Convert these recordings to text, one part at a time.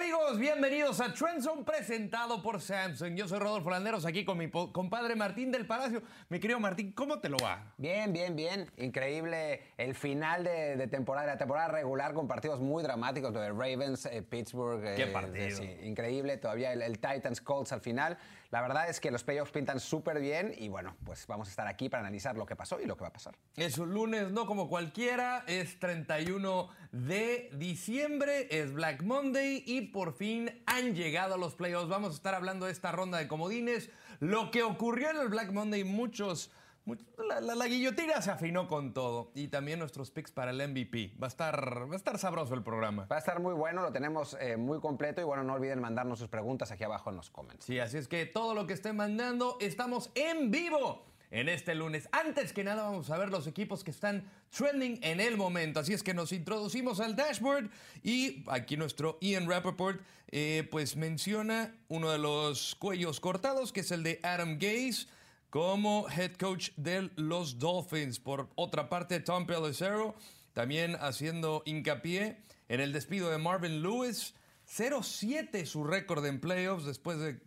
amigos? Bienvenidos a Trendzone presentado por Samsung. Yo soy Rodolfo Landeros aquí con mi compadre Martín del Palacio. Mi querido Martín, ¿cómo te lo va? Bien, bien, bien. Increíble el final de, de temporada, de la temporada regular con partidos muy dramáticos, lo de Ravens, eh, Pittsburgh. Qué eh, partido. sí, increíble. Todavía el, el Titans Colts al final. La verdad es que los playoffs pintan súper bien y bueno, pues vamos a estar aquí para analizar lo que pasó y lo que va a pasar. Es un lunes, no como cualquiera, es 31 de diciembre, es Black Monday y por fin han llegado los playoffs. Vamos a estar hablando de esta ronda de comodines, lo que ocurrió en el Black Monday, muchos... muchos- La, la- la guillotina se afinó con todo y también nuestros picks para el MVP. Va a estar, va a estar sabroso el programa. Va a estar muy bueno, lo tenemos eh, muy completo y bueno, no olviden mandarnos sus preguntas aquí abajo en los comments. Sí, así es que todo lo que estén mandando, estamos en vivo en este lunes. Antes que nada vamos a ver los equipos que están trending en el momento. Así es que nos introducimos al dashboard y aquí nuestro Ian Rappaport eh, pues menciona uno de los cuellos cortados que es el de Adam Gaze como head coach de los Dolphins. Por otra parte, Tom Pelissero también haciendo hincapié en el despido de Marvin Lewis. 0-7 su récord en playoffs después de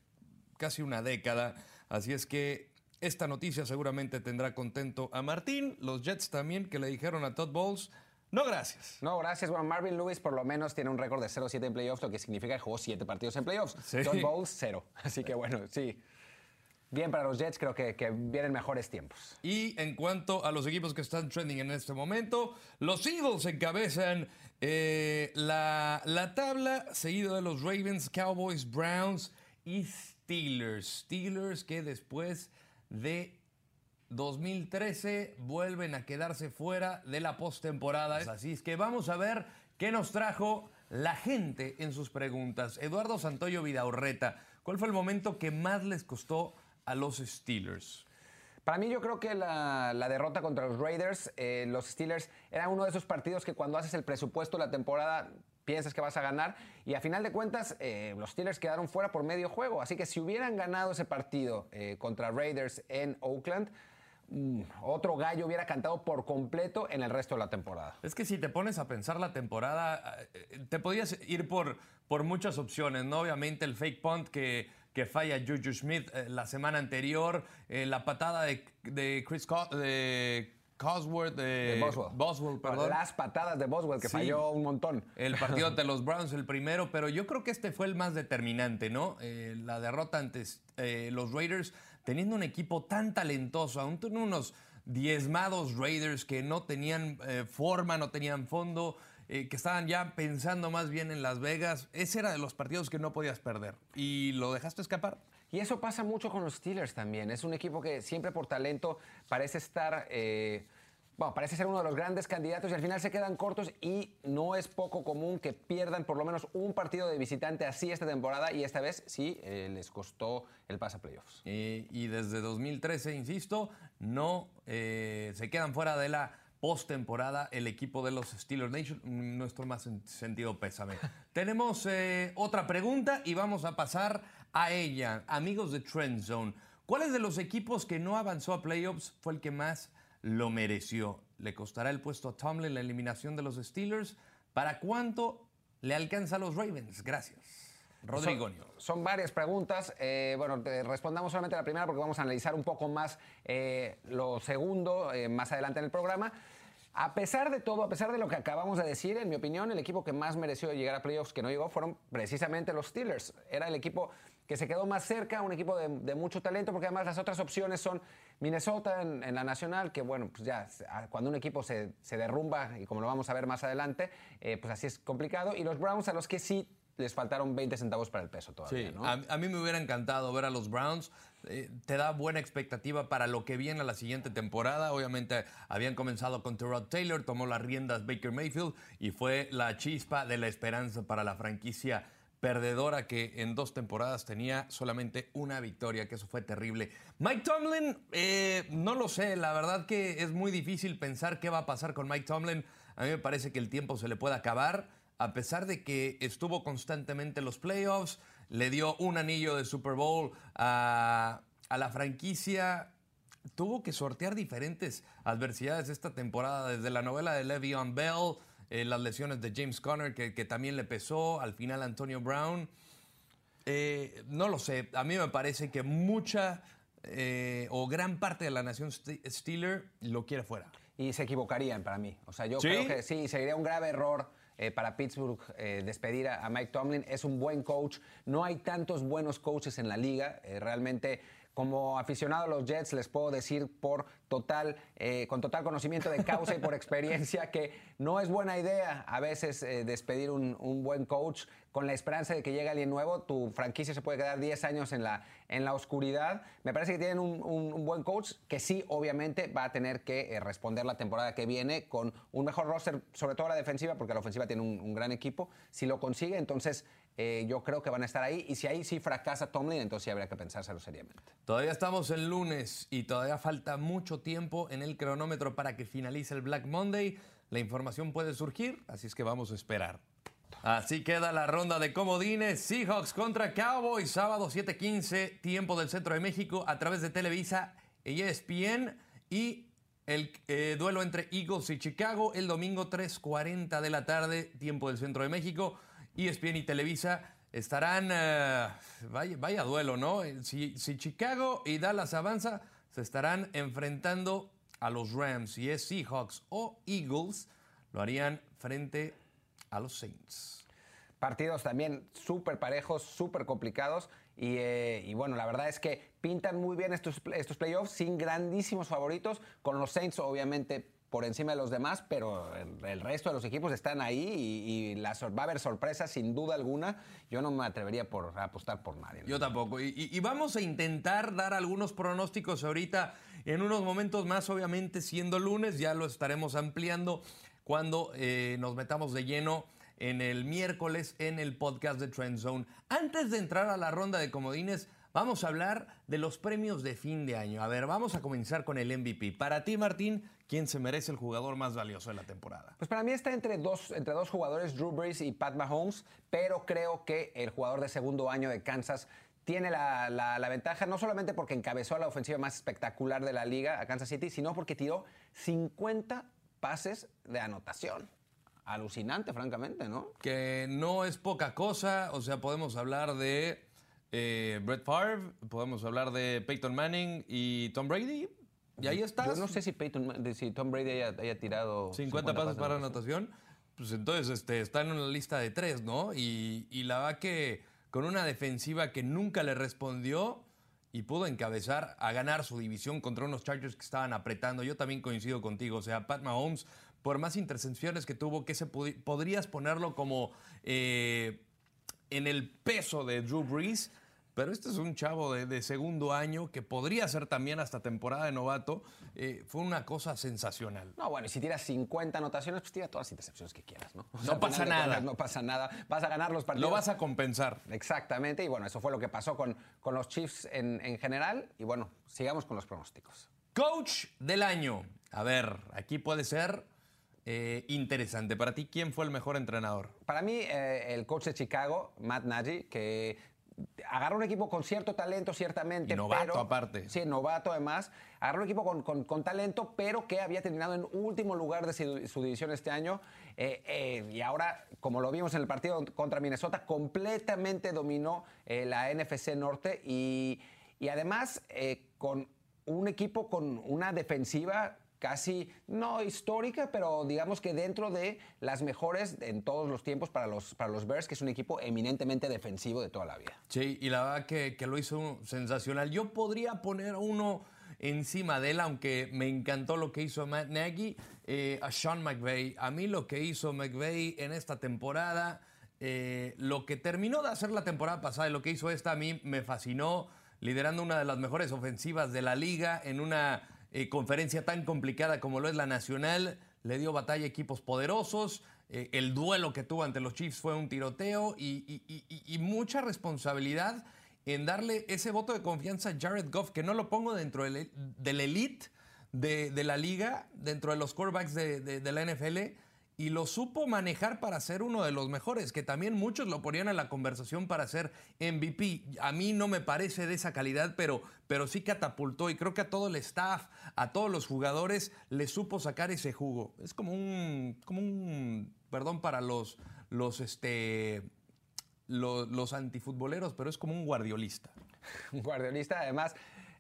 casi una década. Así es que esta noticia seguramente tendrá contento a Martín, los Jets también que le dijeron a Todd Bowles, no gracias. No, gracias. Bueno, Marvin Lewis por lo menos tiene un récord de 0-7 en playoffs, lo que significa que jugó 7 partidos en playoffs. Sí. Todd Bowles, 0. Así que bueno, sí. Bien para los Jets, creo que, que vienen mejores tiempos. Y en cuanto a los equipos que están trending en este momento, los Eagles encabezan eh, la, la tabla, seguido de los Ravens, Cowboys, Browns y Steelers. Steelers que después de 2013 vuelven a quedarse fuera de la postemporada. Así es que vamos a ver qué nos trajo la gente en sus preguntas. Eduardo Santoyo Vidaurreta, ¿cuál fue el momento que más les costó a los Steelers? Para mí yo creo que la, la derrota contra los Raiders, eh, los Steelers, era uno de esos partidos que cuando haces el presupuesto de la temporada piensas que vas a ganar y a final de cuentas eh, los Steelers quedaron fuera por medio juego. Así que si hubieran ganado ese partido eh, contra Raiders en Oakland, mm, otro gallo hubiera cantado por completo en el resto de la temporada. Es que si te pones a pensar la temporada, te podías ir por, por muchas opciones, ¿no? Obviamente el fake punt que, que falla Juju Smith eh, la semana anterior, eh, la patada de, de Chris Co- de Cosworth, de, De Boswell. Boswell, perdón. Las patadas de Boswell, que Sí. falló un montón. El partido ante los Browns, el primero, pero yo creo que este fue el más determinante, ¿no? Eh, la derrota ante eh, los Raiders, teniendo un equipo tan talentoso, aún unos diezmados Raiders que no tenían eh, forma, no tenían fondo, eh, que estaban ya pensando más bien en Las Vegas. Ese era de los partidos que no podías perder. ¿Y lo dejaste escapar? Y eso pasa mucho con los Steelers también. Es un equipo que siempre por talento parece estar, eh, bueno, parece ser uno de los grandes candidatos y al final se quedan cortos y no es poco común que pierdan por lo menos un partido de visitante así esta temporada y esta vez sí eh, les costó el pase a playoffs. Y desde 2013, insisto, no eh, se quedan fuera de la postemporada el equipo de los Steelers Nation. Nuestro más sen- sentido pésame. Tenemos eh, otra pregunta y vamos a pasar a ella. Amigos de Trend Zone, ¿cuáles de los equipos que no avanzó a playoffs fue el que más lo mereció? ¿Le costará el puesto a Tomlin la eliminación de los Steelers? ¿Para cuánto le alcanza a los Ravens? Gracias. Rodrigo. Son, son varias preguntas. Eh, bueno, te respondamos solamente la primera porque vamos a analizar un poco más eh, lo segundo eh, más adelante en el programa. A pesar de todo, a pesar de lo que acabamos de decir, en mi opinión, el equipo que más mereció llegar a playoffs que no llegó fueron precisamente los Steelers. Era el equipo que se quedó más cerca, un equipo de, mucho talento, porque además las otras opciones son Minnesota en, la Nacional, que bueno, pues ya cuando un equipo se, se derrumba, y como lo vamos a ver más adelante, eh, pues así es complicado. Y los Browns, a los que sí les faltaron 20 centavos para el peso todavía, Sí, ¿no? a, a mí me hubiera encantado ver a los Browns. Eh, te da buena expectativa para lo que viene a la siguiente temporada. Obviamente habían comenzado con Terrell Taylor, tomó las riendas Baker Mayfield y fue la chispa de la esperanza para la franquicia perdedora que en dos temporadas tenía solamente una victoria, que eso fue terrible. Mike Tomlin, eh, no lo sé, la verdad que es muy difícil pensar qué va a pasar con Mike Tomlin. A mí me parece que el tiempo se le puede acabar a pesar de que estuvo constantemente en los playoffs, le dio un anillo de Super Bowl a, a la franquicia, tuvo que sortear diferentes adversidades esta temporada, desde la novela de Le'Veon Bell, eh, las lesiones de James Conner, que, que también le pesó, al final Antonio Brown. Eh, no lo sé, a mí me parece que mucha eh, o gran parte de la nación Ste- Steeler lo quiere fuera. Y se equivocarían para mí. O sea, yo ¿Sí? creo que sí, sería un grave error eh, para Pittsburgh eh, despedir a, Mike Tomlin. Es un buen coach. No hay tantos buenos coaches en la liga. Eh, realmente, como aficionado a los Jets, les puedo decir por total, con total conocimiento de causa y por experiencia que no es buena idea a veces despedir un, un buen coach con la esperanza de que llegue alguien nuevo. Tu franquicia se puede quedar 10 años en la, en la oscuridad. Me parece que tienen un, buen coach que sí, obviamente, va a tener que eh, responder la temporada que viene con un mejor roster, sobre todo la defensiva, porque la ofensiva tiene un, gran equipo. Si lo consigue, entonces eh, yo creo que van a estar ahí. Y si ahí sí fracasa Tomlin, entonces sí habría que pensárselo seriamente. Todavía estamos en lunes y todavía falta mucho tiempo en el cronómetro para que finalice el Black Monday. La información puede surgir, así es que vamos a esperar. Así queda la ronda de comodines. Seahawks contra Cowboys, sábado 7:15, tiempo del centro de México, a través de Televisa y ESPN. Y el eh, duelo entre Eagles y Chicago, el domingo 3:40 de la tarde, tiempo del centro de México. ESPN y Televisa estarán. eh, vaya, duelo, ¿no? Eh, Si, si Chicago y Dallas avanza, se estarán enfrentando a los Rams. Si es Seahawks o Eagles, lo harían frente a los Saints. Partidos también súper parejos, súper complicados. Y, eh, y bueno, la verdad es que pintan muy bien estos, estos playoffs sin grandísimos favoritos, con los Saints obviamente por encima de los demás, pero el, el resto de los equipos están ahí y, y la va a haber sorpresas sin duda alguna. Yo no me atrevería por, a apostar por nadie. Yo tampoco. Y, y- y vamos a intentar dar algunos pronósticos ahorita en unos momentos más, obviamente siendo lunes, ya lo estaremos ampliando cuando eh, nos metamos de lleno en el miércoles en el podcast de Trend Zone. Antes de entrar a la ronda de comodines, vamos a hablar de los premios de fin de año. A ver, vamos a comenzar con el MVP. Para ti, Martín, ¿quién se merece el jugador más valioso de la temporada? Pues para mí está entre dos, entre dos jugadores, Drew Brees y Pat Mahomes, pero creo que el jugador de segundo año de Kansas tiene la, la- la ventaja, no solamente porque encabezó la ofensiva más espectacular de la liga, a Kansas City, sino porque tiró 50 pases de anotación. Alucinante, francamente, ¿no? que no es poca cosa. O sea, podemos hablar de eh, Brett Favre, podemos hablar de Peyton Manning y Tom Brady. Y ahí estás. Yo no sé si, Peyton, si Tom Brady haya, haya tirado 50 pasos de para anotación. anotación. Pues entonces este, está en una lista de tres, ¿no? Y, y la va que con una defensiva que nunca le respondió y pudo encabezar a ganar su división contra unos Chargers que estaban apretando. Yo también coincido contigo. O sea, Pat Mahomes, por más intercepciones que tuvo, que se podrías ponerlo como eh, en el peso de Drew Brees. Pero este es un chavo de, de segundo año que podría ser también hasta temporada de novato. Eh, fue una cosa sensacional. No, bueno, y si tiras 50 anotaciones, pues tira todas las intercepciones que quieras, ¿no? O No pasa nada. cuentas, No pasa nada. Vas a ganar los partidos. Lo vas a compensar. Exactamente, y bueno, eso fue lo que pasó con, con los Chiefs en, en general. Y bueno, sigamos con los pronósticos. Coach del año. A ver, aquí puede ser eh, interesante. Para ti, ¿quién fue el mejor entrenador? Para mí, eh, el coach de Chicago, Matt Nagy, que agarró un equipo con cierto talento, ciertamente. Y novato, pero- aparte. Sí, novato además. Agarró un equipo con, con- con talento, pero que había terminado en último lugar de su, su división este año. Eh, eh, y ahora, como lo vimos en el partido contra Minnesota, completamente dominó eh, la NFC Norte y, y además con un equipo con una defensiva casi no histórica, pero digamos que dentro de las mejores en todos los tiempos para los, para los Bears, que es un equipo eminentemente defensivo de toda la vida. Sí, y la verdad que, que lo hizo sensacional. Yo podría poner uno encima de él, aunque me encantó lo que hizo Matt Nagy, eh, a Sean McVay. A mí lo que hizo McVay en esta temporada, eh, lo que terminó de hacer la temporada pasada y lo que hizo esta, a mí me fascinó, liderando una de las mejores ofensivas de la liga en una eh, conferencia tan complicada como lo es la nacional. Le dio batalla a equipos poderosos. Eh, el duelo que tuvo ante los Chiefs fue un tiroteo y, mucha responsabilidad en darle ese voto de confianza a Jared Goff, que no lo pongo dentro del, elite de, la liga, dentro de los quarterbacks de la NFL. Y lo supo manejar para ser uno de los mejores, que también muchos lo ponían en la conversación para ser MVP. A mí no me parece de esa calidad, pero, pero sí catapultó y creo que a todo el staff, a todos los jugadores, le supo sacar ese jugo. Es como un, como un, perdón para los, los, este, los, los antifutboleros, pero es como un guardiolista. Un guardiolista, además,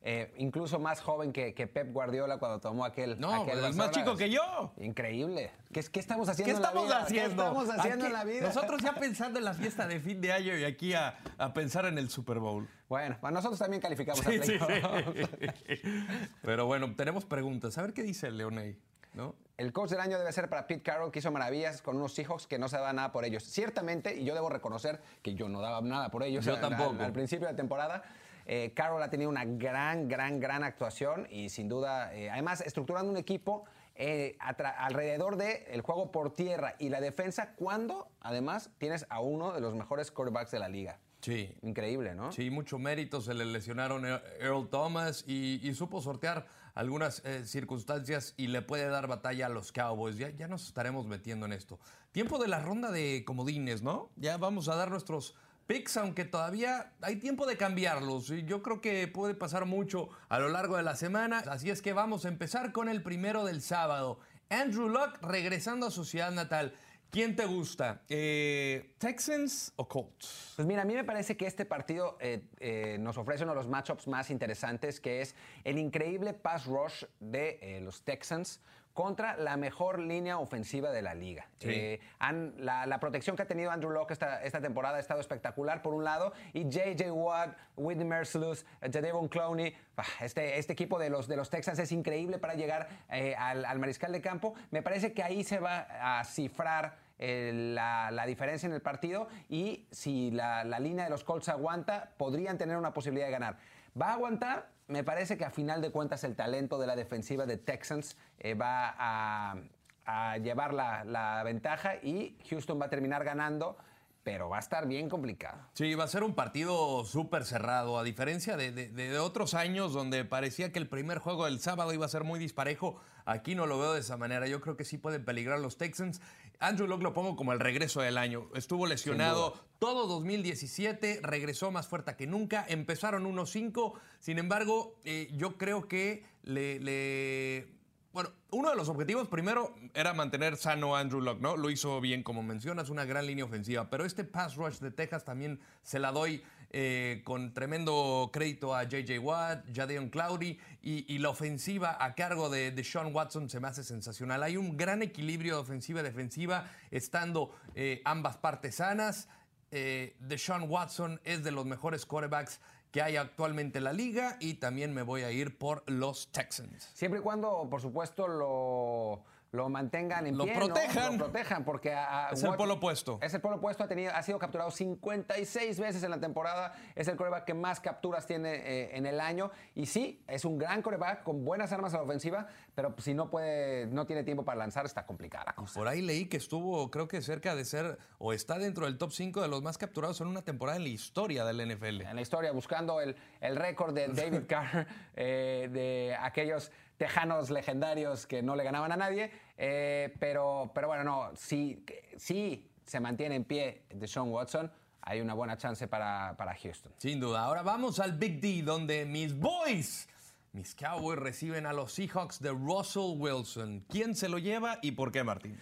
eh, incluso más joven que, que, Pep Guardiola cuando tomó aquel. No, aquel es más chico que yo. Increíble. ¿Qué, qué estamos haciendo ¿Qué estamos en la vida? haciendo? ¿Qué estamos haciendo en la vida? Nosotros ya pensando en la fiesta de fin de año y aquí a, a pensar en el Super Bowl. Bueno, nosotros también calificamos Sí, a sí, sí. Pero bueno, tenemos preguntas. A ver qué dice Leoney, ¿no? El coach del año debe ser para Pete Carroll, que hizo maravillas con unos Seahawks que no se daba nada por ellos. Ciertamente, y yo debo reconocer que yo no daba nada por ellos Yo al- tampoco. Al, al principio de temporada. Eh, Carroll ha tenido una gran, gran, gran actuación y sin duda, eh, además, estructurando un equipo eh, alrededor del juego por tierra y la defensa, cuando además tienes a uno de los mejores quarterbacks de la liga. Sí. Increíble, ¿no? Sí, mucho mérito. Se le lesionaron a Earl Thomas y, y supo sortear algunas eh, circunstancias y le puede dar batalla a los Cowboys. Ya, ya nos estaremos metiendo en esto. Tiempo de la ronda de comodines, ¿no? Ya vamos a dar nuestros picks, aunque todavía hay tiempo de cambiarlos. Y yo creo que puede pasar mucho a lo largo de la semana. Así es que vamos a empezar con el primero del sábado. Andrew Luck regresando a su ciudad natal. ¿Quién te gusta? Eh, ¿Texans o Colts? Pues mira, a mí me parece que este partido eh, eh, nos ofrece uno de los matchups más interesantes, que es el increíble pass rush de los Texans contra la mejor línea ofensiva de la liga. Sí. Eh, han- la, la protección que ha tenido Andrew Locke esta, esta temporada ha estado espectacular, por un lado, y J.J. Watt, Whitney Mercilus, Jadevon Clowney, este, este equipo de los, de los Texans es increíble para llegar eh, al, al mariscal de campo. Me parece que ahí se va a cifrar eh, la, la diferencia en el partido y si la, la línea de los Colts aguanta, podrían tener una posibilidad de ganar. ¿Va a aguantar? Me parece que a final de cuentas el talento de la defensiva de Texans eh, va a, llevar la, ventaja y Houston va a terminar ganando, pero va a estar bien complicado. Sí, va a ser un partido súper cerrado, a diferencia de otros años donde parecía que el primer juego del sábado iba a ser muy disparejo. Aquí no lo veo de esa manera. Yo creo que sí pueden peligrar los Texans. Andrew Locke lo pongo como el regreso del año. Estuvo lesionado todo 2017, regresó más fuerte que nunca. Empezaron 1-5. Sin embargo, eh, yo creo que le- le bueno, uno de los objetivos primero era mantener sano a Andrew Luck, ¿no? Lo hizo bien, como mencionas, una gran línea ofensiva. Pero este pass rush de Texas también se la doy eh, con tremendo crédito a J.J. Watt, Jadeon Cloudy y, la ofensiva a cargo de, de Sean Watson se me hace sensacional. Hay un gran equilibrio de ofensiva y defensiva estando eh, ambas partes sanas. Eh, Deshaun Watson es de los mejores quarterbacks que hay actualmente en la liga y también me voy a ir por los Texans. Siempre y cuando, por supuesto, lo, lo mantengan en Lo pie, ¿no? protejan. Lo protejan, porque... a- a Es el polo opuesto. Es el polo opuesto, ha, tenido, ha sido capturado 56 veces en la temporada, es el coreback que más capturas tiene eh, en el año, y sí, es un gran coreback con buenas armas a la ofensiva, pero si no puede, no tiene tiempo para lanzar, está complicada la cosa. Por ahí leí que estuvo, creo que cerca de ser, o está dentro del top 5 de los más capturados en una temporada en la historia del NFL. En la historia, buscando el, el récord de David Carr, eh, de aquellos tejanos legendarios que no le ganaban a nadie, eh, pero, pero bueno, no, si, si se mantiene en pie de Sean Watson, hay una buena chance para, para Houston. Sin duda. Ahora vamos al Big D, donde mis boys, mis Cowboys, reciben a los Seahawks de Russell Wilson. ¿Quién se lo lleva y por qué, Martín?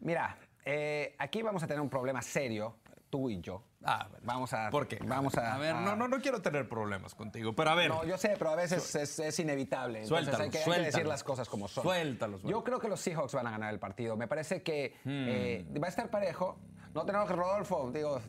Mira, eh, aquí vamos a tener un problema serio, tú y yo. Ah, bueno. Vamos a. ¿Por qué? Vamos a. A ver, no, no, no quiero tener problemas contigo, pero a ver. No, yo sé, pero a veces es, es inevitable. Entonces hay que, hay que decir las cosas como son. Suéltalos, Yo creo que los Seahawks van a ganar el partido. Me parece que Hmm. eh, va a estar parejo. No tenemos que Rodolfo, digo.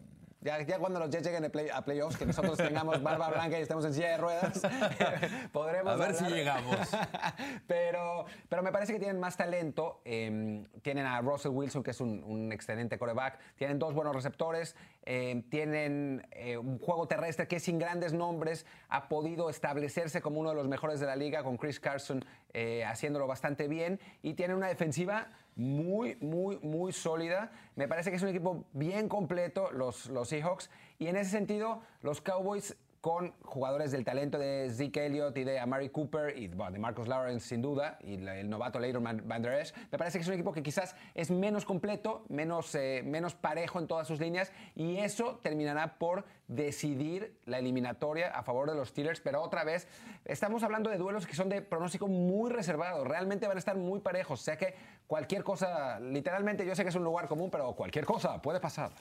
Ya, ya cuando los Jets lleguen a, play- a playoffs, que nosotros tengamos barba blanca y estemos en silla de ruedas, podremos A ver si llegamos. pero, pero me parece que tienen más talento. eh, tienen a Russell Wilson, que es un, un excelente coreback. Tienen dos buenos receptores. eh, tienen eh, un juego terrestre que sin grandes nombres ha podido establecerse como uno de los mejores de la liga, con Chris Carson eh, haciéndolo bastante bien. Y tienen una defensiva muy, muy, muy sólida. Me parece que es un equipo bien completo, los, los Seahawks. Y en ese sentido, los Cowboys con jugadores del talento de Zeke Elliott y de Amari Cooper y de Marcus Lawrence sin duda y el novato Leighton Van Der Esch. Me parece que es un equipo que quizás es menos completo, menos, eh, menos parejo en todas sus líneas y eso terminará por decidir la eliminatoria a favor de los Steelers, pero otra vez estamos hablando de duelos que son de pronóstico muy reservado, realmente van a estar muy parejos, o sea que cualquier cosa, literalmente yo sé que es un lugar común, pero cualquier cosa puede pasar.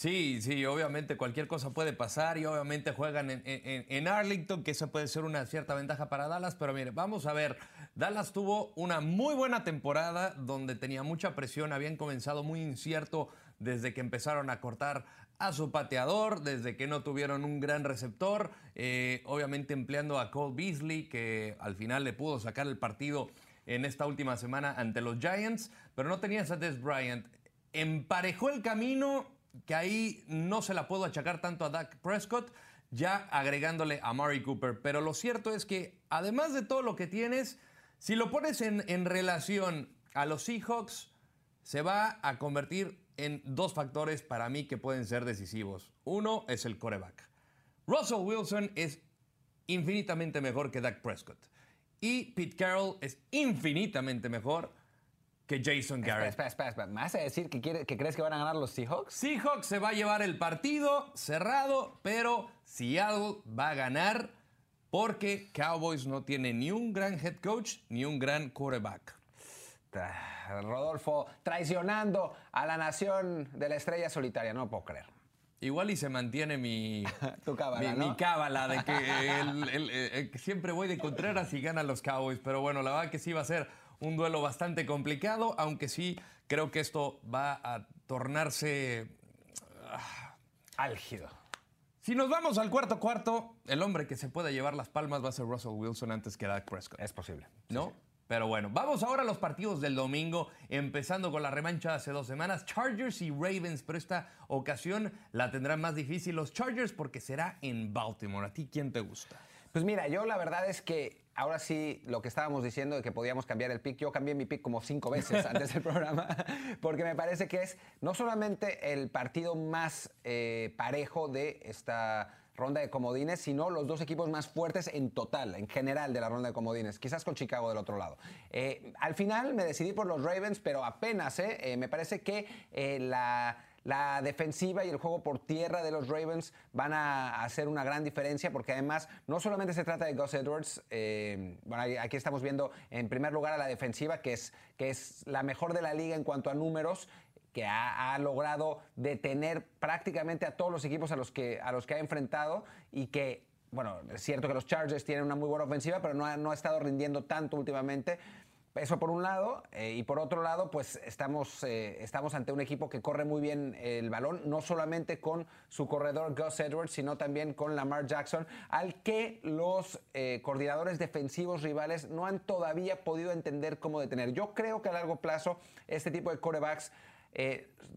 Sí, sí, obviamente cualquier cosa puede pasar y obviamente juegan en, Arlington, que eso puede ser una cierta ventaja para Dallas, pero mire, vamos a ver, Dallas tuvo una muy buena temporada donde tenía mucha presión, habían comenzado muy incierto desde que empezaron a cortar a su pateador, desde que no tuvieron un gran receptor, eh, obviamente empleando a Cole Beasley, que al final le pudo sacar el partido en esta última semana ante los Giants, pero no tenías a Des Bryant. Emparejó el camino que ahí no se la puedo achacar tanto a Dak Prescott, ya agregándole a Murray Cooper. Pero lo cierto es que, además de todo lo que tienes, si lo pones en, relación a los Seahawks, se va a convertir en dos factores para mí que pueden ser decisivos. Uno es el coreback. Russell Wilson es infinitamente mejor que Dak Prescott. Y Pete Carroll es infinitamente mejor que Jason Garrett. Espera, espera, espera. ¿Me vas a decir que, que crees que van a ganar los Seahawks? Seahawks se va a llevar el partido cerrado, pero Seattle va a ganar porque Cowboys no tiene ni un gran head coach ni un gran quarterback. Rodolfo, traicionando a la nación de la estrella solitaria, no puedo creer. Igual y se mantiene mi, tu cábala, mi, cábala de que siempre voy de Contreras y ganan los Cowboys. Pero bueno, la verdad que sí va a ser un duelo bastante complicado, aunque sí creo que esto va a tornarse ah, álgido. Si nos vamos al cuarto cuarto, el hombre que se puede llevar las palmas va a ser Russell Wilson antes que Dak Prescott. Es posible. ¿No? Pero bueno, vamos ahora a los partidos del domingo, empezando con la remancha de hace dos semanas, Chargers y Ravens, pero esta ocasión la tendrán más difícil los Chargers porque será en Baltimore. ¿A ti quién te gusta? Pues mira, yo la verdad es que ahora sí, lo que estábamos diciendo de que podíamos cambiar el pick, yo cambié mi pick como cinco veces antes del programa, porque me parece que es no solamente el partido más eh, parejo de esta ronda de comodines, sino los dos equipos más fuertes en total, en general de la ronda de comodines, quizás con Chicago del otro lado. Eh, al final me decidí por los Ravens, pero apenas, eh, me parece que la la defensiva y el juego por tierra de los Ravens van a hacer una gran diferencia porque además no solamente se trata de Gus Edwards, eh, bueno, aquí estamos viendo en primer lugar a la defensiva que es, que es la mejor de la liga en cuanto a números que ha, logrado detener prácticamente a todos los equipos a los que, a los que ha enfrentado y que bueno, es cierto que los Chargers tienen una muy buena ofensiva, pero no no ha estado rindiendo tanto últimamente. Eso por un lado, eh, y por otro lado, pues estamos, eh, estamos ante un equipo que corre muy bien el balón, no solamente con su corredor Gus Edwards, sino también con Lamar Jackson, al que los eh, coordinadores defensivos rivales no han todavía podido entender cómo detener. Yo creo que a largo plazo este tipo de corebacks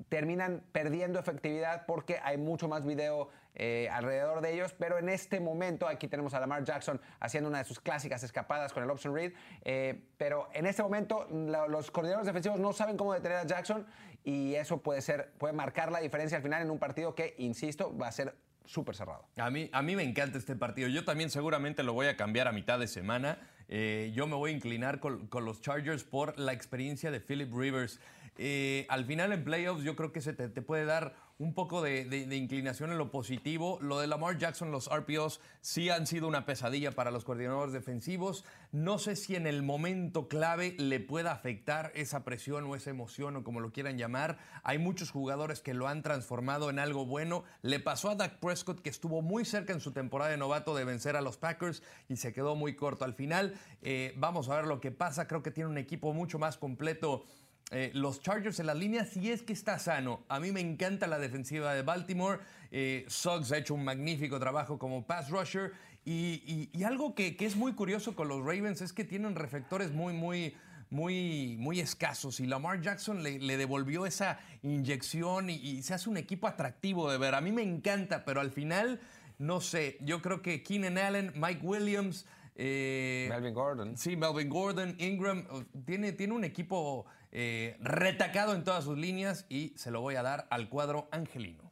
terminan perdiendo efectividad porque hay mucho más video eh, alrededor de ellos, pero en este momento aquí tenemos a Lamar Jackson haciendo una de sus clásicas escapadas con el option read, eh, pero en este momento los coordinadores defensivos no saben cómo detener a Jackson y eso puede ser puede marcar la diferencia al final en un partido que, insisto, va a ser súper cerrado. A mí, a mí me encanta este partido. Yo también seguramente lo voy a cambiar a mitad de semana. yo me voy a inclinar con, con, los Chargers por la experiencia de Philip Rivers. Eh, al final en playoffs yo creo que se te, puede dar un poco de, inclinación en lo positivo. Lo de Lamar Jackson, los RPOs sí han sido una pesadilla para los coordinadores defensivos. No sé si en el momento clave le pueda afectar esa presión o esa emoción o como lo quieran llamar. Hay muchos jugadores que lo han transformado en algo bueno. Le pasó a Dak Prescott que estuvo muy cerca en su temporada de novato de vencer a los Packers y se quedó muy corto. Al final eh, vamos a ver lo que pasa. Creo que tiene un equipo mucho más completo eh, los Chargers en la línea, si es que está sano. A mí me encanta la defensiva de Baltimore. Eh, Suggs ha hecho un magnífico trabajo como pass rusher. Y, algo que, es muy curioso con los Ravens es que tienen reflectores muy, muy, muy, muy escasos. Y Lamar Jackson le, devolvió esa inyección y, se hace un equipo atractivo de ver. A mí me encanta, pero al final, no sé, yo creo que Keenan Allen, Mike Williams. Eh, Melvin Gordon. Sí, Melvin Gordon, Ingram. Tiene, tiene un equipo eh, retacado en todas sus líneas y se lo voy a dar al cuadro angelino.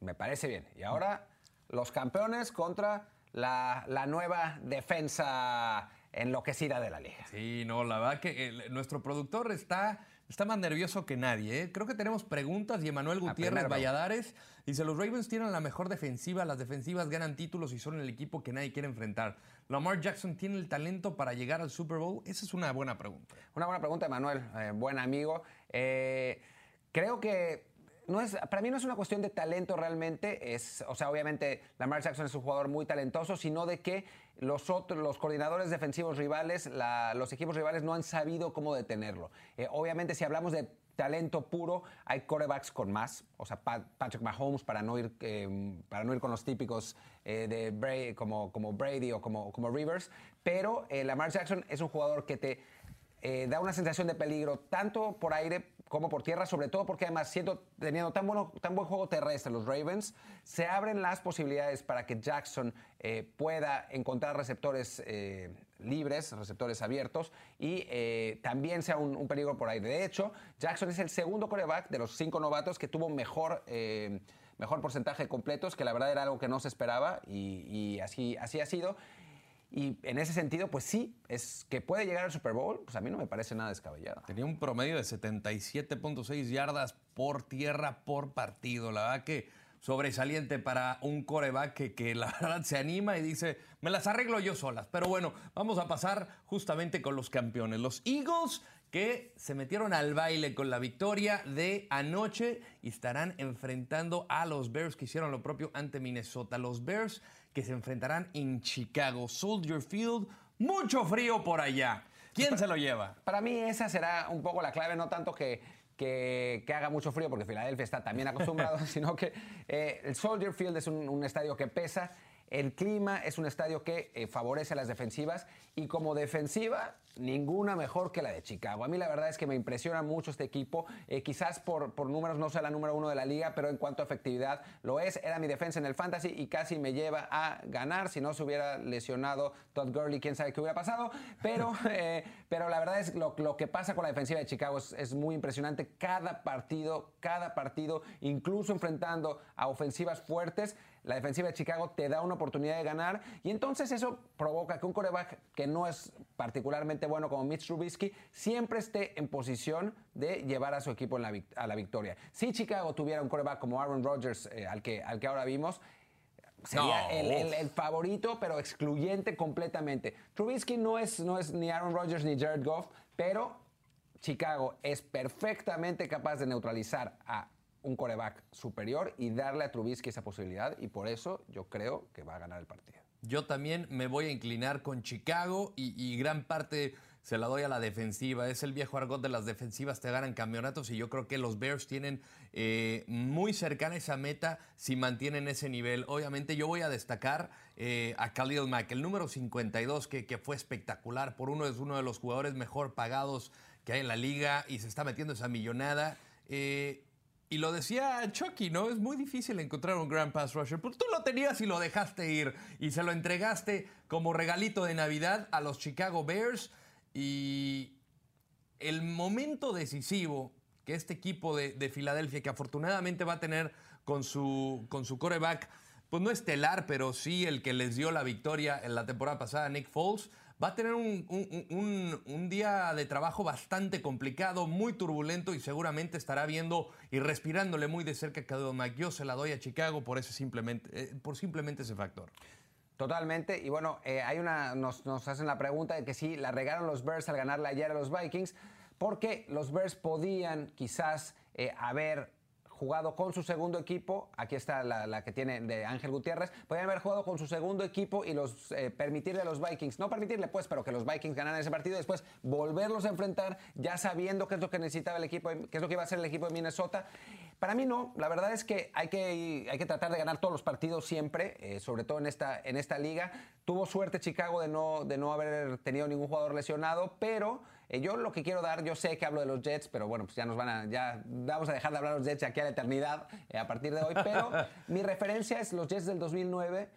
Me parece bien. Y ahora los campeones contra la, la nueva defensa enloquecida de la liga. Sí, no, la verdad que nuestro productor está, está más nervioso que nadie. ¿eh? Creo que tenemos preguntas y Emanuel Gutiérrez Valladares dice, los Ravens tienen la mejor defensiva, las defensivas ganan títulos y son el equipo que nadie quiere enfrentar. ¿Lamar Jackson tiene el talento para llegar al Super Bowl? Esa es una buena pregunta. Una buena pregunta, Emanuel, eh, buen amigo. Eh, creo que no es, para mí no es una cuestión de talento realmente, es, o sea, obviamente Lamar Jackson es un jugador muy talentoso, sino de que los otros, los coordinadores defensivos rivales, los equipos rivales no han sabido cómo detenerlo. Eh, obviamente, si hablamos de talento puro, hay corebacks con más, o sea, Patrick Mahomes para no ir, eh, para no ir con los típicos eh, de Brady, como, como Brady o como, como Rivers, pero Lamar Jackson es un jugador que te da una sensación de peligro tanto por aire como por tierra, sobre todo porque además teniendo tan, bueno, tan buen juego terrestre los Ravens, se abren las posibilidades para que Jackson eh, pueda encontrar receptores eh, libres, receptores abiertos y eh, también sea un, peligro por aire. De hecho, Jackson es el segundo coreback de los cinco novatos que tuvo mejor mejor porcentaje completos, que la verdad era algo que no se esperaba y, y así, así ha sido. Y en ese sentido, pues sí, es que puede llegar al Super Bowl, pues a mí no me parece nada descabellado. Tenía un promedio de 77.6 yardas por tierra por partido. La verdad que sobresaliente para un coreback que, que, la verdad se anima y dice, me las arreglo yo solas. Pero bueno, vamos a pasar justamente con los campeones. Los Eagles que se metieron al baile con la victoria de anoche y estarán enfrentando a los Bears que hicieron lo propio ante Minnesota. Los Bears que se enfrentarán en Chicago, Soldier Field. Mucho frío por allá. ¿Quién se lo lleva? Para mí esa será un poco la clave, no tanto que, que, haga mucho frío, porque Filadelfia está también acostumbrado, sino que eh, el Soldier Field es un estadio que pesa el clima es un estadio que eh, favorece a las defensivas y como defensiva, ninguna mejor que la de Chicago. A mí la verdad es que me impresiona mucho este equipo. Eh, quizás por, por, números no sea la número uno de la liga, pero en cuanto a efectividad lo es. Era mi defensa en el fantasy y casi me lleva a ganar. Si no se hubiera lesionado Todd Gurley, quién sabe qué hubiera pasado. Pero, eh, pero la verdad es lo, lo que pasa con la defensiva de Chicago es, es muy impresionante. Cada partido, cada partido, incluso enfrentando a ofensivas fuertes, la defensiva de Chicago te da una oportunidad de ganar y entonces eso provoca que un coreback que no es particularmente bueno como Mitch Trubisky siempre esté en posición de llevar a su equipo a la victoria. Si Chicago tuviera un coreback como Aaron Rodgers, eh, al, que, al que ahora vimos, sería el, favorito, pero excluyente completamente. Trubisky no es, no es ni Aaron Rodgers ni Jared Goff, pero Chicago es perfectamente capaz de neutralizar a un coreback superior y darle a Trubisky esa posibilidad y por eso yo creo que va a ganar el partido. Yo también me voy a inclinar con Chicago y, gran parte se la doy a la defensiva. Es el viejo argot de las defensivas, te ganan campeonatos y yo creo que los Bears tienen eh, muy cercana esa meta si mantienen ese nivel. Obviamente yo voy a destacar eh, a Khalil Mack, el número 52 que, que fue espectacular, por uno es uno de los jugadores mejor pagados que hay en la liga y se está metiendo esa millonada. Eh, y lo decía Chucky, ¿no? Es muy difícil encontrar un Grand Pass Rusher. Pero tú lo tenías y lo dejaste ir. Y se lo entregaste como regalito de Navidad a los Chicago Bears. Y el momento decisivo que este equipo de, Filadelfia, que afortunadamente va a tener con su, con su coreback, pues no estelar, pero sí el que les dio la victoria en la temporada pasada, Nick Foles, va a tener un, día de trabajo bastante complicado, muy turbulento y seguramente estará viendo y respirándole muy de cerca a Khalil Mack. Yo se la doy a Chicago por, ese simplemente, eh, por simplemente ese factor. Totalmente. Y bueno, eh, hay una, nos, nos, hacen la pregunta de que si la regaron los Bears al ganarle ayer a los Vikings, porque los Bears podían quizás eh, haber jugado con su segundo equipo, aquí está la, que tiene de Ángel Gutiérrez, podrían haber jugado con su segundo equipo y los eh, permitirle a los Vikings, no permitirle pues, pero que los Vikings ganaran ese partido y después volverlos a enfrentar ya sabiendo qué es lo que necesitaba el equipo, qué es lo que iba a hacer el equipo de Minnesota. Para mí no, la verdad es que hay que, hay que tratar de ganar todos los partidos siempre, eh, sobre todo en esta, en esta liga. Tuvo suerte Chicago de no, de no haber tenido ningún jugador lesionado, pero eh, yo lo que quiero dar, yo sé que hablo de los Jets, pero bueno, pues ya nos van a, ya vamos a dejar de hablar de los Jets aquí a la eternidad eh, a partir de hoy, pero mi referencia es los Jets del 2009.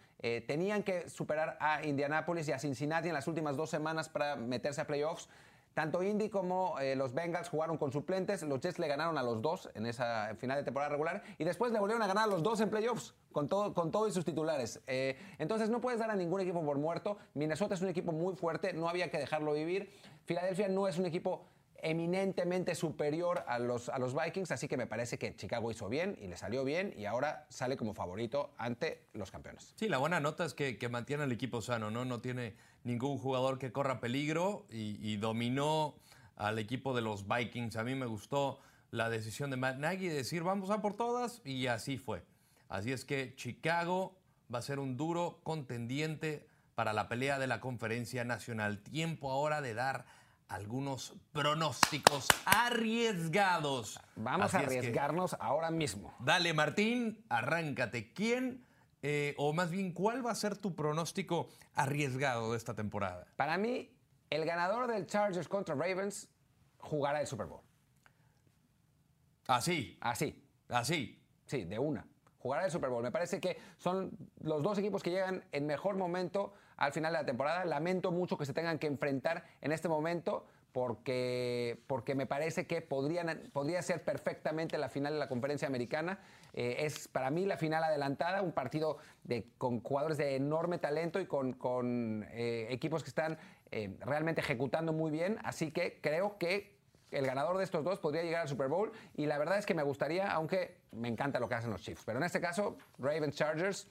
tenían que superar a Indianapolis y a Cincinnati en las últimas dos semanas para meterse a playoffs tanto Indy como eh, los Bengals jugaron con suplentes. Los Jets le ganaron a los dos en esa final de temporada regular y después le volvieron a ganar a los dos en playoffs con todo, y sus titulares. Eh, entonces no puedes dar a ningún equipo por muerto. Minnesota es un equipo muy fuerte, no había que dejarlo vivir. Filadelfia no es un equipo eminentemente superior a los, a los Vikings, así que me parece que Chicago hizo bien y le salió bien y ahora sale como favorito ante los campeones. Sí, la buena nota es que, que mantiene al equipo sano, ¿no? No tiene ningún jugador que corra peligro y, y, dominó al equipo de los Vikings. A mí me gustó la decisión de Matt Nagy de decir vamos a por todas y así fue. Así es que Chicago va a ser un duro contendiente para la pelea de la conferencia nacional. Tiempo ahora de dar algunos pronósticos arriesgados. Vamos Así a arriesgarnos que, ahora mismo. Dale, Martín, arráncate. ¿Quién, eh, o más bien, cuál va a ser tu pronóstico arriesgado de esta temporada? Para mí, el ganador del Chargers contra Ravens jugará el Super Bowl. Así. Así. Así. Sí, de una. Jugará el Super Bowl. Me parece que son los dos equipos que llegan en mejor momento al final de la temporada. Lamento mucho que se tengan que enfrentar en este momento porque, porque me parece que podrían, podría ser perfectamente la final de la conferencia americana. Eh, es para mí la final adelantada, un partido de, con jugadores de enorme talento y con, con eh, equipos que están eh, realmente ejecutando muy bien. Así que creo que el ganador de estos dos podría llegar al Super Bowl y la verdad es que me gustaría, aunque me encanta lo que hacen los Chiefs, pero en este caso, Ravens Chargers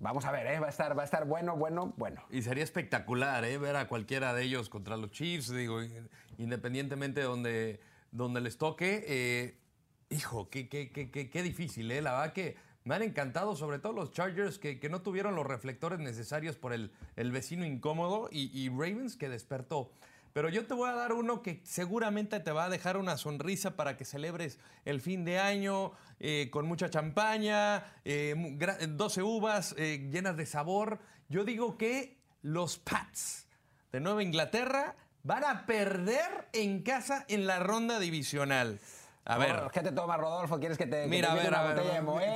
Vamos a ver, ¿eh? va, a estar, va a estar bueno, bueno, bueno. Y sería espectacular ¿eh? ver a cualquiera de ellos contra los Chiefs, digo, independientemente de donde, donde les toque. Eh, hijo, qué, qué, qué, qué, difícil, ¿eh? La verdad que me han encantado, sobre todo los Chargers, que, que no tuvieron los reflectores necesarios por el, el vecino incómodo y, y Ravens que despertó. Pero yo te voy a dar uno que seguramente te va a dejar una sonrisa para que celebres el fin de año eh, con mucha champaña, 12 eh, uvas eh, llenas de sabor. Yo digo que los Pats de Nueva Inglaterra van a perder en casa en la ronda divisional. A ver. ¿Qué te toma, Rodolfo? ¿Quieres que te, Mira, que a ver, a ver.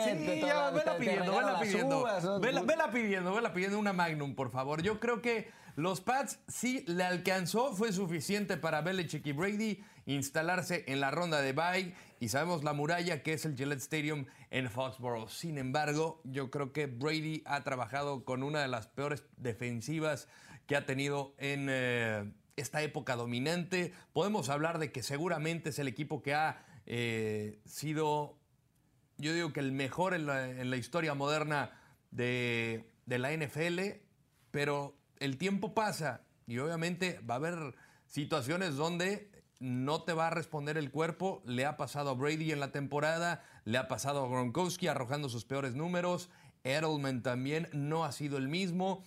Sí, ya, vela pidiendo, vela pidiendo. Vela, vela pidiendo, vela pidiendo una Magnum, por favor. Yo creo que los Pats sí le alcanzó, fue suficiente para Belichick y Brady instalarse en la ronda de bye y sabemos la muralla que es el Gillette Stadium en Foxborough. Sin embargo, yo creo que Brady ha trabajado con una de las peores defensivas que ha tenido en eh, esta época dominante. Podemos hablar de que seguramente es el equipo que ha eh, sido, yo digo que el mejor en la, historia moderna de, de la NFL, pero el tiempo pasa y obviamente va a haber situaciones donde no te va a responder el cuerpo. Le ha pasado a Brady en la temporada, le ha pasado a Gronkowski arrojando sus peores números. Edelman también no ha sido el mismo.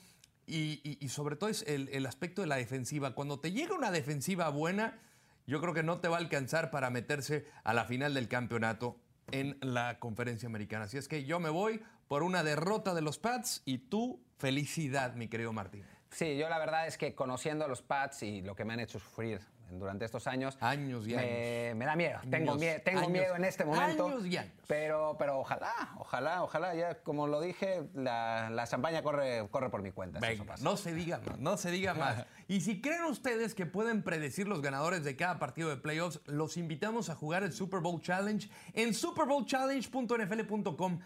Y, sobre todo es el, el, aspecto de la defensiva. Cuando te llega una defensiva buena, yo creo que no te va a alcanzar para meterse a la final del campeonato en la conferencia americana. Así es que yo me voy por una derrota de los Pats y tu felicidad, mi querido Martín. Sí, yo la verdad es que conociendo a los Pats y lo que me han hecho sufrir durante estos años. Años y años. Me da miedo. tengo, miedo, tengo miedo en este momento. Años y años. Pero, pero ojalá, ojalá, ojalá. Ya, como lo dije, la, la champaña corre, corre por mi cuenta. no se diga más, no se diga más. y si creen ustedes que pueden predecir los ganadores de cada partido de playoffs, los invitamos a jugar el Super Bowl Challenge en superbowlchallenge.nfl.com.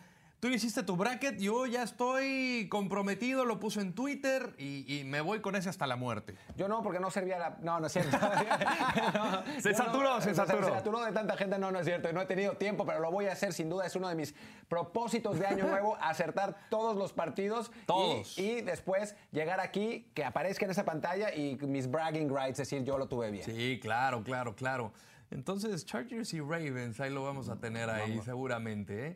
Tú hiciste tu bracket, yo ya estoy comprometido, lo puse en Twitter y, me voy con ese hasta la muerte. Yo no, porque no servía la... No, no es cierto. se saturó, se saturó. Se saturó de tanta gente, no, no es cierto. No he tenido tiempo, pero lo voy a hacer sin duda. Es uno de mis propósitos de año nuevo, acertar todos los partidos. Todos. Y, después llegar aquí, que aparezca en esa pantalla y mis bragging rights, decir yo lo tuve bien. Sí, claro, claro, claro. Entonces, Chargers y Ravens, ahí lo vamos a tener ahí seguramente, ¿eh?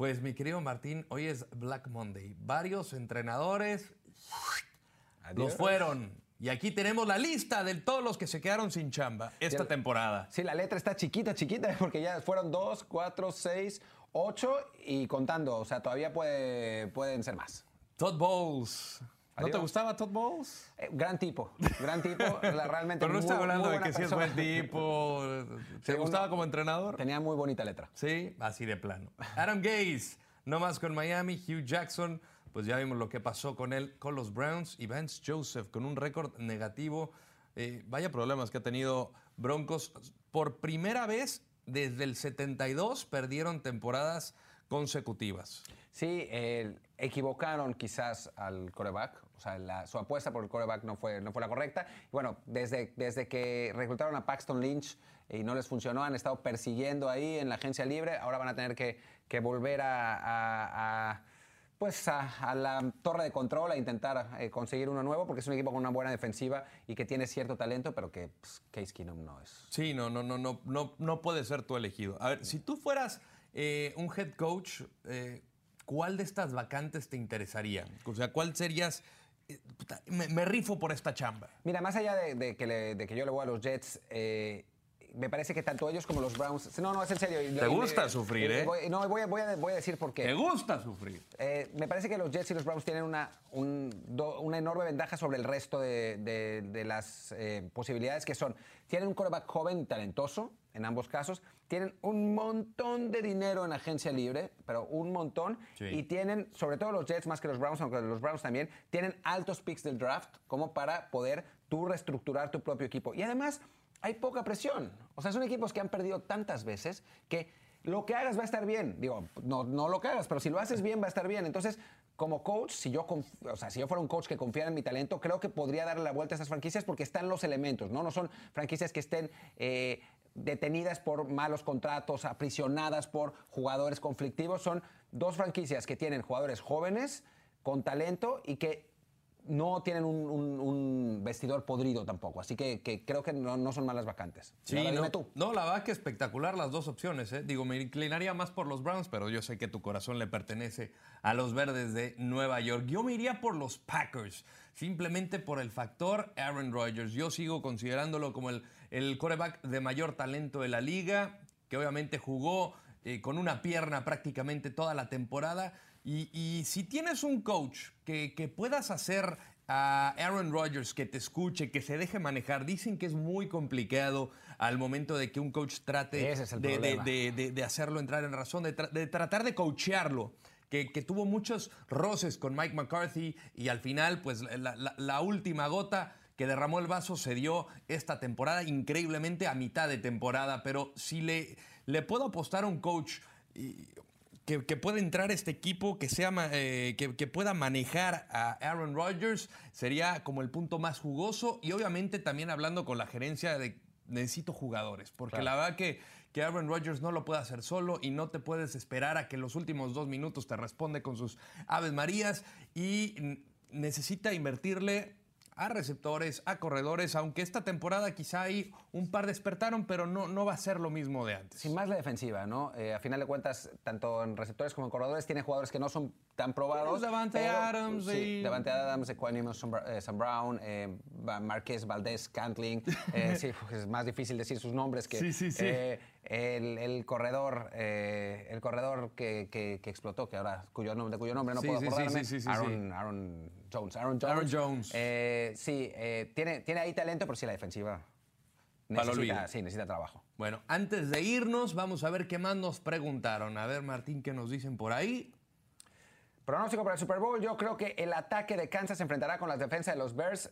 Pues mi querido Martín, hoy es Black Monday. Varios entrenadores los fueron. Y aquí tenemos la lista de todos los que se quedaron sin chamba esta temporada. Sí, la letra está chiquita, chiquita, porque ya fueron dos, cuatro, seis, ocho y contando. O sea, todavía puede, pueden ser más. Todd Bowles. ¿No te gustaba Todd Bowles? Eh, gran tipo, gran tipo, realmente Pero no estoy hablando de que sí es buen tipo. ¿Te gustaba como entrenador? Tenía muy bonita letra. Sí, así de plano. Adam Gaze, no más con Miami, Hugh Jackson, pues ya vimos lo que pasó con él, con los Browns y Vance Joseph con un récord negativo. eh, vaya problemas que ha tenido Broncos. Por primera vez desde el 72 perdieron temporadas consecutivas. Sí, eh, equivocaron quizás al coreback, o sea, su apuesta por el coreback no fue, no fue la correcta. Bueno, desde, desde que reclutaron a Paxton Lynch y no les funcionó, han estado persiguiendo ahí en la agencia libre, ahora van a tener que, que volver a, a, pues a, la torre de control a intentar eh, conseguir uno nuevo, porque es un equipo con una buena defensiva y que tiene cierto talento, pero que pues, Case Keenum no es. Sí, no, no, no, no, no, no puede ser tu elegido. A ver, si tú fueras eh, un head coach, eh, ¿cuál de estas vacantes te interesaría? O sea, ¿cuál serías? Eh, me, rifo por esta chamba. Mira, más allá de, que, de que, yo le voy a los Jets, me parece que tanto ellos como los Browns. No, no, es en serio. Te gusta sufrir, ¿eh? no, voy, voy, a, voy, a, decir por qué. Te gusta sufrir. me parece que los Jets y los Browns tienen una, una enorme ventaja sobre el resto de, de las posibilidades que son. Tienen un quarterback joven, talentoso, en ambos casos. Tienen un montón de dinero en agencia libre, pero un montón. Y tienen, sobre todo los Jets más que los Browns, aunque los Browns también, tienen altos picks del draft como para poder tú reestructurar tu propio equipo. Y además hay poca presión. O sea, son equipos que han perdido tantas veces que lo que hagas va a estar bien. Digo, no, no lo que hagas, pero si lo haces bien va a estar bien. Entonces, como coach, si yo, o sea, si yo fuera un coach que confiara en mi talento, creo que podría darle la vuelta a esas franquicias porque están los elementos, ¿no? No son franquicias que estén eh, detenidas por malos contratos, aprisionadas por jugadores conflictivos. Son dos franquicias que tienen jugadores jóvenes, con talento y que no tienen un, vestidor podrido tampoco. Así que, creo que no, son malas vacantes. Sí, no, tú. no, la verdad que espectacular las dos opciones. ¿eh? Digo, me inclinaría más por los Browns, pero yo sé que tu corazón le pertenece a los verdes de Nueva York. Yo me iría por los Packers, simplemente por el factor Aaron Rodgers. Yo sigo considerándolo como el, el quarterback de mayor talento de la liga, que obviamente jugó eh, con una pierna prácticamente toda la temporada y, si tienes un coach que, puedas hacer a Aaron Rodgers que te escuche, que se deje manejar, dicen que es muy complicado al momento de que un coach trate de, hacerlo entrar en razón, de, tratar de coachearlo. Que, tuvo muchos roces con Mike McCarthy y al final, pues la, última gota que derramó el vaso se dio esta temporada, increíblemente a mitad de temporada. Pero si le, le puedo apostar a un coach que, pueda entrar este equipo, que, sea, eh, que, pueda manejar a Aaron Rodgers, sería como el punto más jugoso. Y obviamente también hablando con la gerencia de necesito jugadores, porque la verdad que, que Aaron Rodgers no lo puede hacer solo y no te puedes esperar a que en los últimos dos minutos te responde con sus Aves Marías y necesita invertirle a receptores, a corredores, aunque esta temporada quizá hay un par despertaron, pero no, no va a ser lo mismo de antes. Sin más la defensiva, ¿no? Eh, a final de cuentas, tanto en receptores como en corredores, tiene jugadores que no son tan probados. Davante Adams. Sí, Davante Adams, Equanimous, Sam Brown, eh, Marquez, Valdés, Cantling. Eh, sí, es más difícil decir sus nombres que... Sí, sí, sí. El, corredor, el corredor que, que, explotó, que ahora cuyo nombre, de cuyo nombre no puedo acordarme, Aaron, Aaron, Jones. Aaron Jones. Aaron Jones. sí, tiene, tiene ahí talento, pero sí la defensiva necesita, sí, necesita trabajo. Bueno, antes de irnos, vamos a ver qué más nos preguntaron. A ver, Martín, ¿qué nos dicen por ahí? Pronóstico para el Super Bowl. Yo creo que el ataque de Kansas se enfrentará con la defensa de los Bears.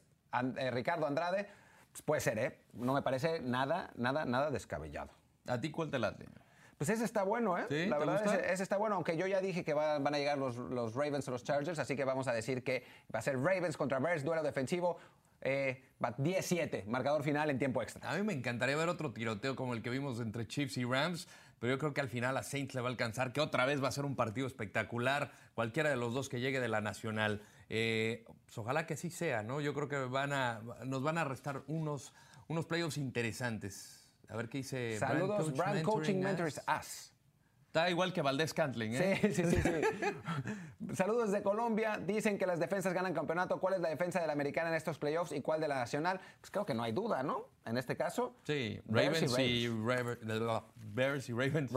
Eh, Ricardo Andrade, pues puede ser, ¿eh? No me parece nada, nada, nada descabellado. ¿A ti cuál te late? Pues ese está bueno, ¿eh? ¿Sí? La verdad, ese, está bueno, aunque yo ya dije que van a llegar los, los Ravens o los Chargers, así que vamos a decir que va a ser Ravens contra Bears, duelo defensivo. Eh, 10-7, marcador final en tiempo extra. A mí me encantaría ver otro tiroteo como el que vimos entre Chiefs y Rams, pero yo creo que al final a Saints le va a alcanzar, que otra vez va a ser un partido espectacular, cualquiera de los dos que llegue de la Nacional. Eh, pues ojalá que sí sea, ¿no? Yo creo que van a, nos van a restar unos, unos playoffs interesantes. A ver qué dice. Saludos, Brand, Coaching Mentors Us. Está igual que Valdés Cantling, ¿eh? Sí, sí, sí. sí. Saludos de Colombia. Dicen que las defensas ganan campeonato. ¿Cuál es la defensa de la americana en estos playoffs y cuál de la nacional? Pues creo que no hay duda, ¿no? En este caso. Sí, Ravens y, Bears y Ravens.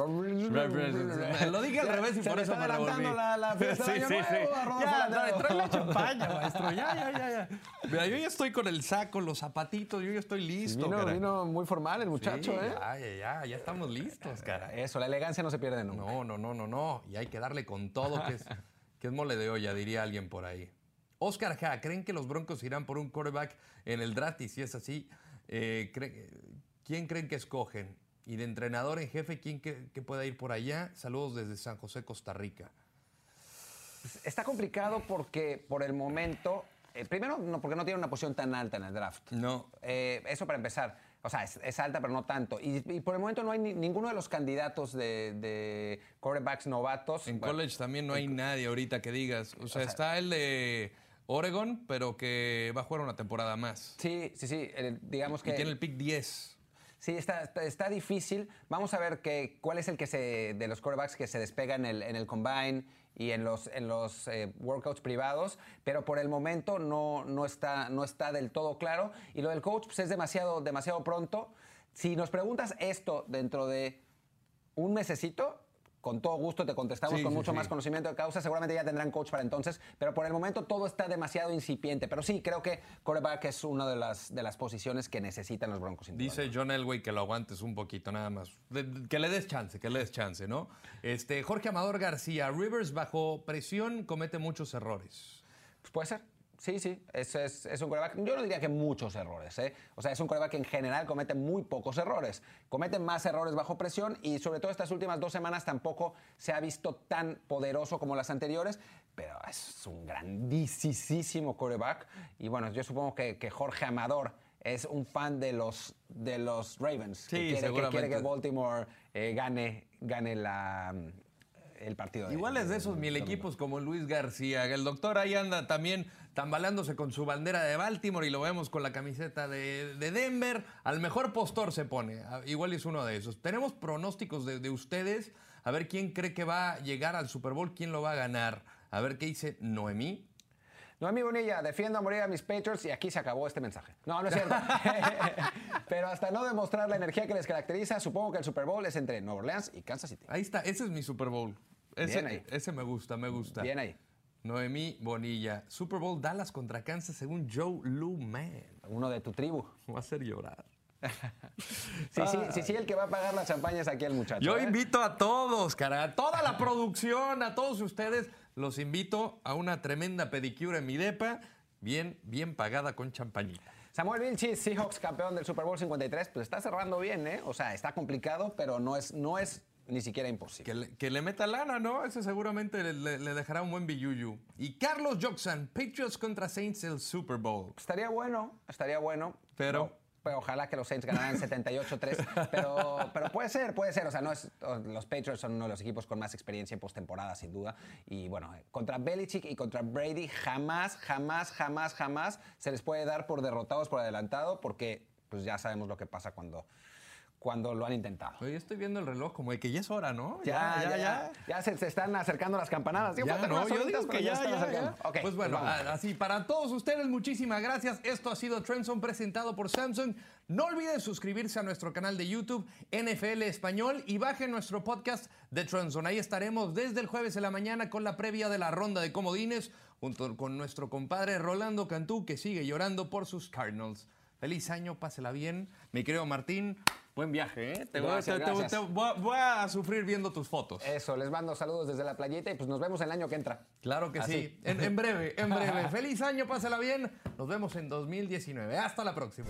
Lo dije al revés y por eso me revolví. la, la fiesta sí, sí, sí. Ya, trae la champaña, maestro. Ya, ya, ya, ya. Mira, yo ya estoy con el saco, los zapatitos, yo ya estoy listo, vino, vino muy formal el muchacho, ¿eh? Ya, ya, ya, ya estamos listos, cara. Eso, la elegancia no se pierde no, no, no, no, no. Y hay que darle con todo, que es, que es mole de olla, diría alguien por ahí. Oscar H., ¿creen que los Broncos irán por un quarterback en el draft? Y si es así, eh, ¿quién creen que escogen? Y de entrenador en jefe, ¿quién que, que pueda ir por allá? Saludos desde San José, Costa Rica. Está complicado porque por el momento, eh, primero no, porque no tiene una posición tan alta en el draft. No. Eh, eso para empezar. O sea, es, alta, pero no tanto. Y, por el momento no hay ninguno de los candidatos de, de quarterbacks novatos. En college también no hay nadie ahorita que digas. O sea, está el de Oregon, pero que va a jugar una temporada más. Sí, sí, sí. digamos que. Y tiene el pick 10. Sí, está, está, difícil. Vamos a ver que, cuál es el que se, de los quarterbacks que se despega en el, en el combine y en los, en los eh, workouts privados, pero por el momento no, no, está, no está del todo claro. Y lo del coach pues, es demasiado, demasiado pronto. Si nos preguntas esto dentro de un mesecito, con todo gusto te contestamos con mucho más conocimiento de causa. Seguramente ya tendrán coach para entonces, pero por el momento todo está demasiado incipiente. Pero sí, creo que coreback es una de las, de las posiciones que necesitan los Broncos. Dice John Elway que lo aguantes un poquito nada más. que le des chance, que le des chance, ¿no? Este, Jorge Amador García, Rivers bajo presión comete muchos errores. Pues puede ser. Sí, sí, es, es, es un coreback. Yo no diría que muchos errores. ¿eh? O sea, es un coreback que en general comete muy pocos errores. Comete más errores bajo presión y sobre todo estas últimas dos semanas tampoco se ha visto tan poderoso como las anteriores, pero es un grandísimo coreback. Y bueno, yo supongo que, que Jorge Amador es un fan de los, de los Ravens. Sí, que, quiere, que quiere que Baltimore eh, gane, gane la, el partido. Igual es de esos mil equipos como Luis García. El doctor ahí anda también tambaleándose con su bandera de Baltimore y lo vemos con la camiseta de, Denver. Al mejor postor se pone. Igual es uno de esos. Tenemos pronósticos de, ustedes. A ver quién cree que va a llegar al Super Bowl, quién lo va a ganar. A ver qué dice Noemí. Noemí Bonilla, defiendo a morir a mis Patriots y aquí se acabó este mensaje. No, no es cierto. Pero hasta no demostrar la energía que les caracteriza, supongo que el Super Bowl es entre Nueva Orleans y Kansas City. Ahí está, ese es mi Super Bowl. Ese, ese me gusta, me gusta. Bien ahí. Noemí Bonilla. Super Bowl Dallas contra Kansas según Joe Luman. Uno de tu tribu. Va a hacer llorar. sí, sí, sí, sí, el que va a pagar las champañas aquí el muchacho. Yo ¿eh? invito a todos, cara, a toda la producción, a todos ustedes, los invito a una tremenda pedicura en mi depa, bien, bien pagada con champañita. Samuel Vilchis, Seahawks campeón del Super Bowl 53, pues está cerrando bien, ¿eh? O sea, está complicado, pero no es, no es ni siquiera imposible. Que le, meta lana, ¿no? Ese seguramente le, dejará un buen billuyu. Y Carlos Jackson, Patriots contra Saints el Super Bowl. Estaría bueno, estaría bueno. Pero... pero ojalá que los Saints ganaran 78-3. Pero, pero puede ser, puede ser. O sea, no es, los Patriots son uno de los equipos con más experiencia en postemporada, sin duda. Y bueno, contra Belichick y contra Brady jamás, jamás, jamás, jamás se les puede dar por derrotados por adelantado porque pues ya sabemos lo que pasa cuando cuando lo han intentado. Estoy viendo el reloj como de que ya es hora, ¿no? Ya, ya, ya. Ya, se, están acercando las campanadas. ya, no, yo digo que ya, ya, pues bueno, así para todos ustedes, muchísimas gracias. Esto ha sido Trendson presentado por Samsung. No olviden suscribirse a nuestro canal de YouTube NFL Español y bajen nuestro podcast de Trendson. Ahí estaremos desde el jueves de la mañana con la previa de la ronda de comodines junto con nuestro compadre Rolando Cantú que sigue llorando por sus Cardinals. Feliz año, pásela bien. Mi querido Martín, Buen viaje, ¿eh? Te, voy, a sufrir viendo tus fotos. Eso, les mando saludos desde la playita y pues nos vemos el año que entra. Claro que sí. En, breve, en breve. Feliz año, pásala bien. Nos vemos en 2019. Hasta la próxima.